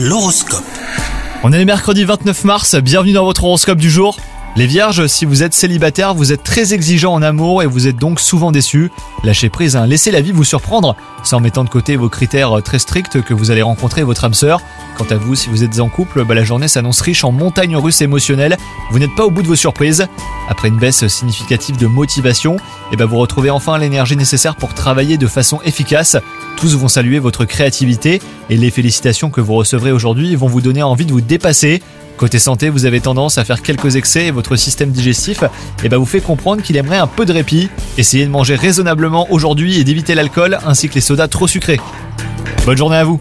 L'horoscope. On est le mercredi 29 mars, bienvenue dans votre horoscope du jour. Les vierges, si vous êtes célibataire, vous êtes très exigeant en amour et vous êtes donc souvent déçu. Lâchez prise, hein. laissez la vie vous surprendre, sans mettant de côté vos critères très stricts que vous allez rencontrer votre âme sœur. Quant à vous, si vous êtes en couple, bah, la journée s'annonce riche en montagnes russes émotionnelles. Vous n'êtes pas au bout de vos surprises. Après une baisse significative de motivation, et bah, vous retrouvez enfin l'énergie nécessaire pour travailler de façon efficace. Tous vont saluer votre créativité et les félicitations que vous recevrez aujourd'hui vont vous donner envie de vous dépasser. Côté santé, vous avez tendance à faire quelques excès et votre système digestif eh ben, vous fait comprendre qu'il aimerait un peu de répit. Essayez de manger raisonnablement aujourd'hui et d'éviter l'alcool ainsi que les sodas trop sucrés. Bonne journée à vous